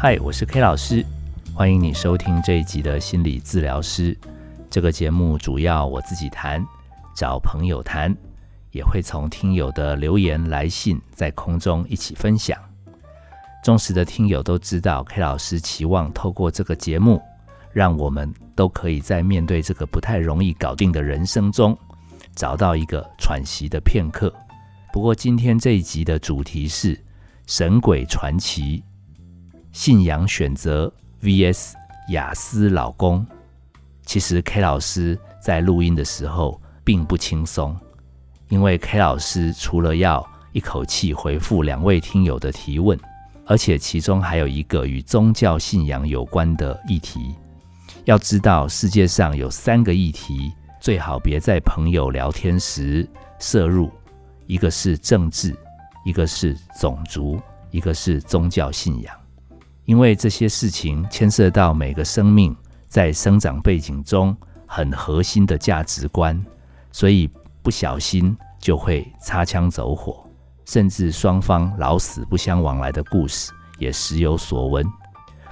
嗨，我是 K 老师，欢迎你收听这一集的心理治疗师。这个节目主要我自己谈，找朋友谈，也会从听友的留言来信在空中一起分享。忠实的听友都知道，K 老师期望透过这个节目，让我们都可以在面对这个不太容易搞定的人生中，找到一个喘息的片刻。不过今天这一集的主题是神鬼传奇。信仰选择 vs 雅思老公，其实 K 老师在录音的时候并不轻松，因为 K 老师除了要一口气回复两位听友的提问，而且其中还有一个与宗教信仰有关的议题。要知道世界上有三个议题，最好别在朋友聊天时摄入，一个是政治，一个是种族，一个是宗教信仰。因为这些事情牵涉到每个生命在生长背景中很核心的价值观，所以不小心就会擦枪走火，甚至双方老死不相往来的故事也时有所闻。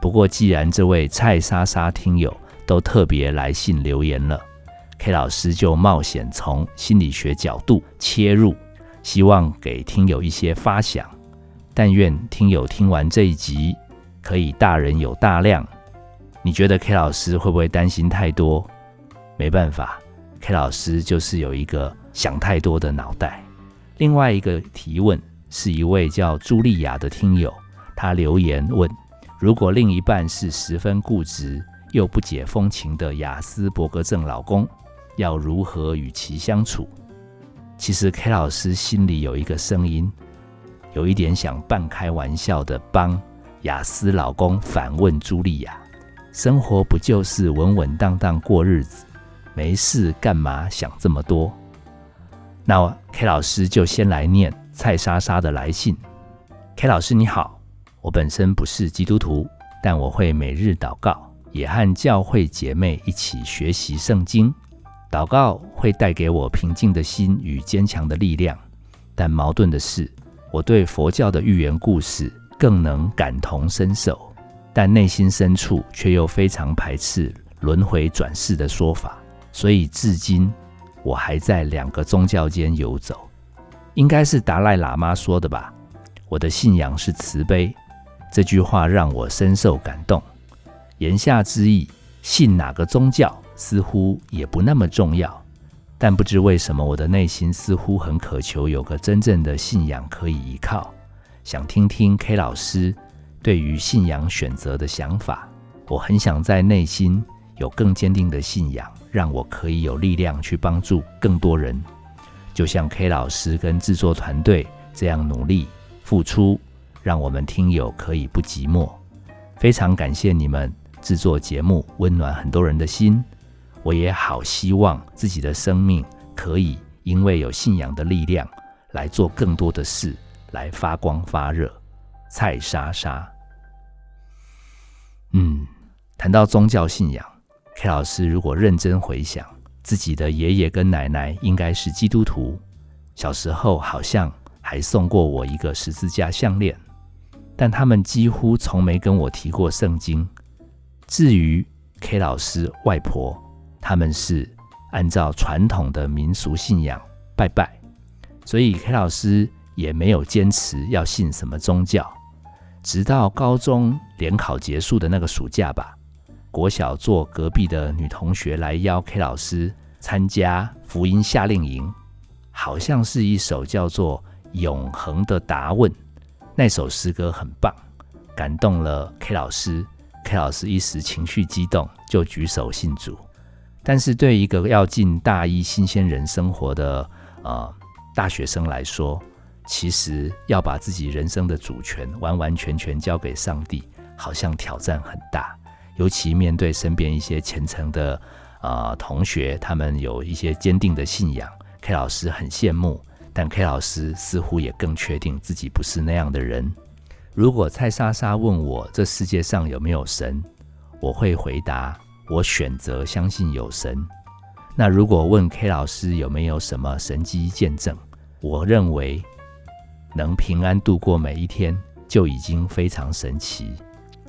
不过，既然这位蔡莎莎听友都特别来信留言了，K 老师就冒险从心理学角度切入，希望给听友一些发想。但愿听友听完这一集。可以大人有大量，你觉得 K 老师会不会担心太多？没办法，K 老师就是有一个想太多的脑袋。另外一个提问是一位叫茱莉亚的听友，他留言问：如果另一半是十分固执又不解风情的雅斯伯格症老公，要如何与其相处？其实 K 老师心里有一个声音，有一点想半开玩笑的帮。雅思老公反问茱莉亚：“生活不就是稳稳当当过日子？没事干嘛想这么多？”那 K 老师就先来念蔡莎莎的来信。K 老师你好，我本身不是基督徒，但我会每日祷告，也和教会姐妹一起学习圣经。祷告会带给我平静的心与坚强的力量。但矛盾的是，我对佛教的寓言故事。更能感同身受，但内心深处却又非常排斥轮回转世的说法，所以至今我还在两个宗教间游走。应该是达赖喇嘛说的吧？我的信仰是慈悲，这句话让我深受感动。言下之意，信哪个宗教似乎也不那么重要，但不知为什么，我的内心似乎很渴求有个真正的信仰可以依靠。想听听 K 老师对于信仰选择的想法。我很想在内心有更坚定的信仰，让我可以有力量去帮助更多人。就像 K 老师跟制作团队这样努力付出，让我们听友可以不寂寞。非常感谢你们制作节目，温暖很多人的心。我也好希望自己的生命可以因为有信仰的力量来做更多的事。来发光发热，蔡莎莎。嗯，谈到宗教信仰，K 老师如果认真回想，自己的爷爷跟奶奶应该是基督徒，小时候好像还送过我一个十字架项链，但他们几乎从没跟我提过圣经。至于 K 老师外婆，他们是按照传统的民俗信仰拜拜，所以 K 老师。也没有坚持要信什么宗教，直到高中联考结束的那个暑假吧。国小坐隔壁的女同学来邀 K 老师参加福音夏令营，好像是一首叫做《永恒的答问》那首诗歌很棒，感动了 K 老师。K 老师一时情绪激动，就举手信主。但是对一个要进大一新鲜人生活的呃大学生来说，其实要把自己人生的主权完完全全交给上帝，好像挑战很大。尤其面对身边一些虔诚的啊同学，他们有一些坚定的信仰，K 老师很羡慕。但 K 老师似乎也更确定自己不是那样的人。如果蔡莎莎问我这世界上有没有神，我会回答：我选择相信有神。那如果问 K 老师有没有什么神迹见证，我认为。能平安度过每一天就已经非常神奇。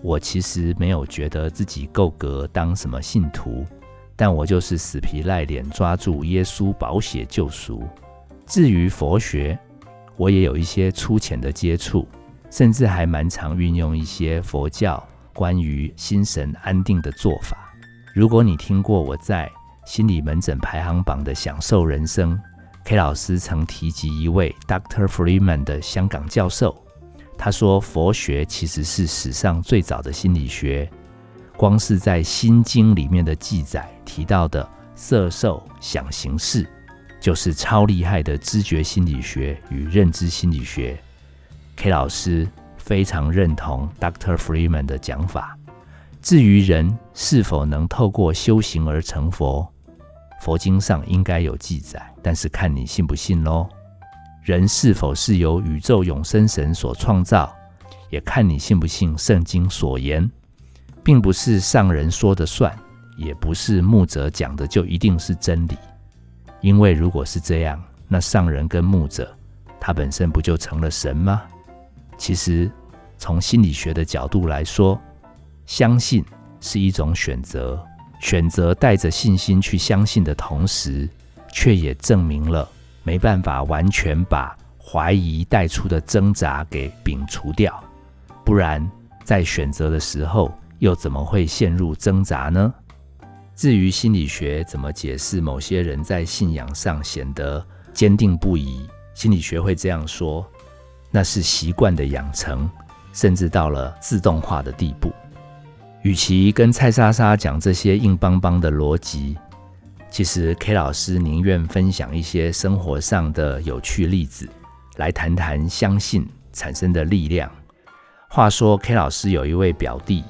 我其实没有觉得自己够格当什么信徒，但我就是死皮赖脸抓住耶稣保血救赎。至于佛学，我也有一些粗浅的接触，甚至还蛮常运用一些佛教关于心神安定的做法。如果你听过我在心理门诊排行榜的享受人生，K 老师曾提及一位 Dr. Freeman 的香港教授。他说：“佛学其实是史上最早的心理学，光是在《心经》里面的记载提到的色受想行识，就是超厉害的知觉心理学与认知心理学。”K 老师非常认同 Dr. Freeman 的讲法。至于人是否能透过修行而成佛，佛经上应该有记载，但是看你信不信喽。人是否是由宇宙永生神所创造，也看你信不信圣经所言，并不是上人说的算，也不是牧者讲的就一定是真理。因为如果是这样，那上人跟牧者他本身不就成了神吗？其实从心理学的角度来说，相信是一种选择，选择带着信心去相信的同时，却也证明了。没办法完全把怀疑带出的挣扎给摒除掉，不然在选择的时候又怎么会陷入挣扎呢？至于心理学怎么解释某些人在信仰上显得坚定不移，心理学会这样说：那是习惯的养成，甚至到了自动化的地步。与其跟蔡莎莎讲这些硬邦邦的逻辑。其实 K 老师宁愿分享一些生活上的有趣例子，来谈谈相信产生的力量。话说 K 老师有一位表弟，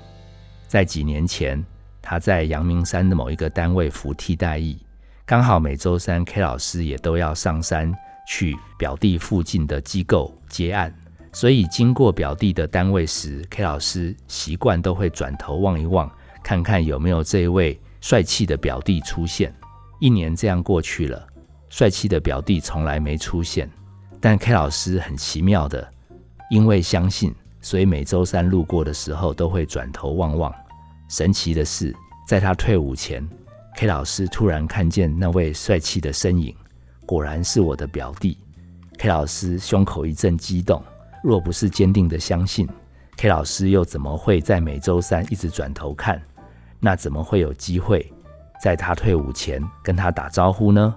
在几年前他在阳明山的某一个单位服替代役，刚好每周三 K 老师也都要上山去表弟附近的机构接案，所以经过表弟的单位时，K 老师习惯都会转头望一望，看看有没有这位帅气的表弟出现。一年这样过去了，帅气的表弟从来没出现。但 K 老师很奇妙的，因为相信，所以每周三路过的时候都会转头望望。神奇的是，在他退伍前，K 老师突然看见那位帅气的身影，果然是我的表弟。K 老师胸口一阵激动，若不是坚定的相信，K 老师又怎么会在每周三一直转头看？那怎么会有机会？在他退伍前跟他打招呼呢，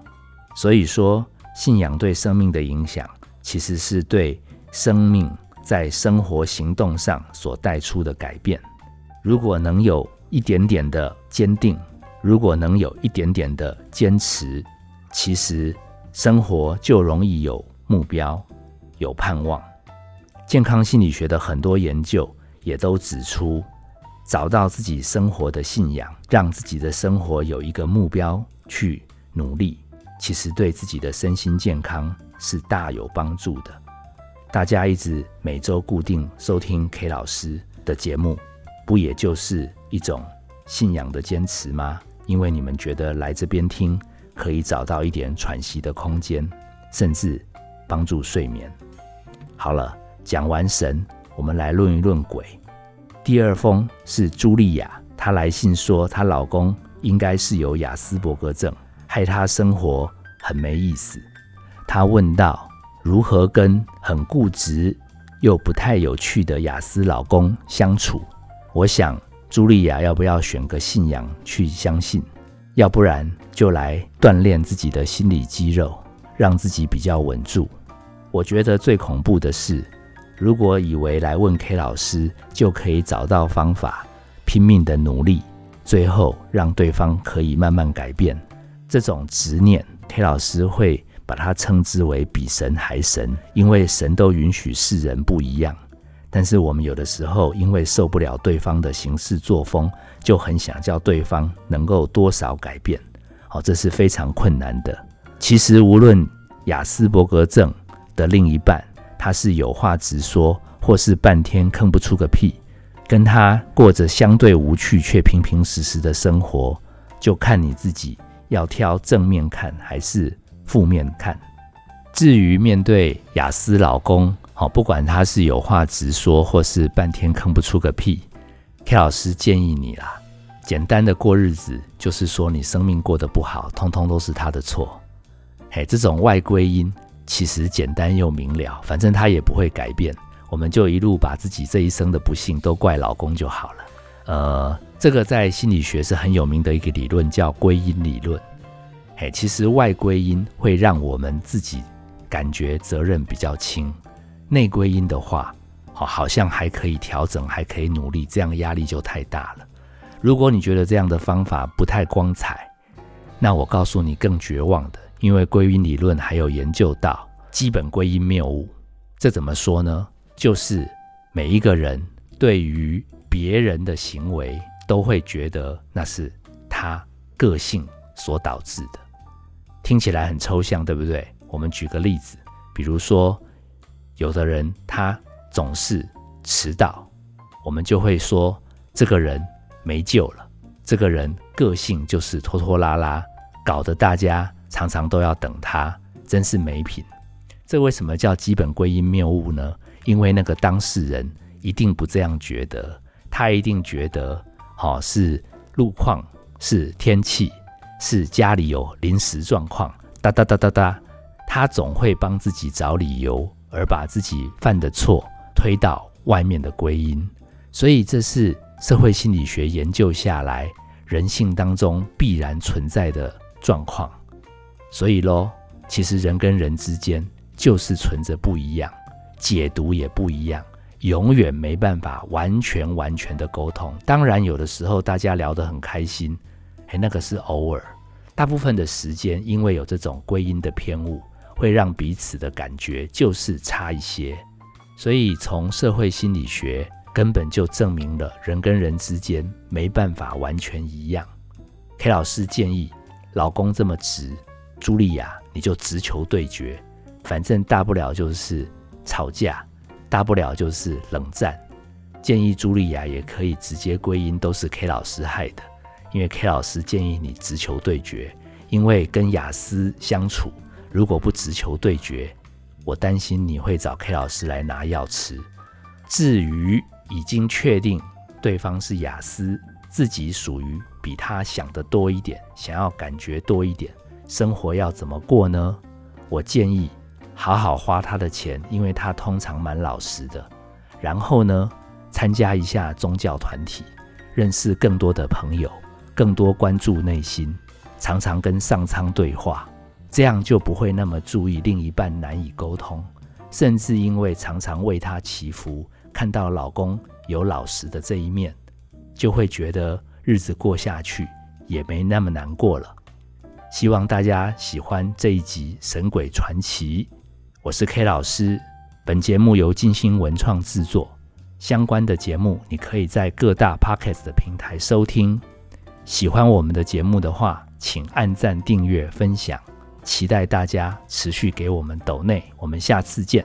所以说信仰对生命的影响，其实是对生命在生活行动上所带出的改变。如果能有一点点的坚定，如果能有一点点的坚持，其实生活就容易有目标、有盼望。健康心理学的很多研究也都指出。找到自己生活的信仰，让自己的生活有一个目标去努力，其实对自己的身心健康是大有帮助的。大家一直每周固定收听 K 老师的节目，不也就是一种信仰的坚持吗？因为你们觉得来这边听可以找到一点喘息的空间，甚至帮助睡眠。好了，讲完神，我们来论一论鬼。第二封是茱莉亚，她来信说她老公应该是有雅斯伯格症，害她生活很没意思。她问道：如何跟很固执又不太有趣的雅斯老公相处？我想茱莉亚要不要选个信仰去相信？要不然就来锻炼自己的心理肌肉，让自己比较稳住。我觉得最恐怖的是。如果以为来问 K 老师就可以找到方法，拼命的努力，最后让对方可以慢慢改变，这种执念，K 老师会把它称之为比神还神，因为神都允许世人不一样。但是我们有的时候因为受不了对方的行事作风，就很想叫对方能够多少改变，好，这是非常困难的。其实无论雅斯伯格症的另一半。他是有话直说，或是半天吭不出个屁，跟他过着相对无趣却平平实实的生活，就看你自己要挑正面看还是负面看。至于面对雅思老公，好，不管他是有话直说，或是半天吭不出个屁，K 老师建议你啦，简单的过日子，就是说你生命过得不好，通通都是他的错。嘿，这种外归因其实简单又明了，反正他也不会改变，我们就一路把自己这一生的不幸都怪老公就好了。呃，这个在心理学是很有名的一个理论，叫归因理论。嘿，其实外归因会让我们自己感觉责任比较轻，内归因的话，好，好像还可以调整，还可以努力，这样压力就太大了。如果你觉得这样的方法不太光彩，那我告诉你更绝望的，因为归因理论还有研究到基本归因谬误。这怎么说呢？就是每一个人对于别人的行为都会觉得那是他个性所导致的。听起来很抽象，对不对？我们举个例子，比如说，有的人他总是迟到，我们就会说这个人没救了。这个人个性就是拖拖拉拉，搞得大家常常都要等他，真是没品。这为什么叫基本归因谬误呢？因为那个当事人一定不这样觉得，他一定觉得，好是路况，是天气。是家里有临时状况，哒哒哒哒哒，他总会帮自己找理由，而把自己犯的错推到外面的归因，所以这是社会心理学研究下来人性当中必然存在的状况。所以咯，其实人跟人之间就是存着不一样，解读也不一样，永远没办法完全完全的沟通。当然，有的时候大家聊得很开心，哎，那个是偶尔。大部分的时间，因为有这种归因的偏误，会让彼此的感觉就是差一些。所以从社会心理学根本就证明了人跟人之间没办法完全一样。K 老师建议，老公这么直，茱莉亚你就直球对决，反正大不了就是吵架，大不了就是冷战。建议茱莉亚也可以直接归因都是 K 老师害的。因为 K 老师建议你直球对决，因为跟雅思相处，如果不直球对决，我担心你会找 K 老师来拿药吃。至于已经确定对方是雅思，自己属于比他想的多一点，想要感觉多一点，生活要怎么过呢？我建议好好花他的钱，因为他通常蛮老实的。然后呢，参加一下宗教团体，认识更多的朋友。更多关注内心，常常跟上苍对话，这样就不会那么注意另一半难以沟通，甚至因为常常为他祈福，看到老公有老实的这一面，就会觉得日子过下去也没那么难过了。希望大家喜欢这一集《神鬼传奇》，我是 K 老师，本节目由金星文创制作，相关的节目你可以在各大 Podcast 的平台收听。喜欢我们的节目的话，请按赞、订阅、分享，期待大家持续给我们抖内。我们下次见。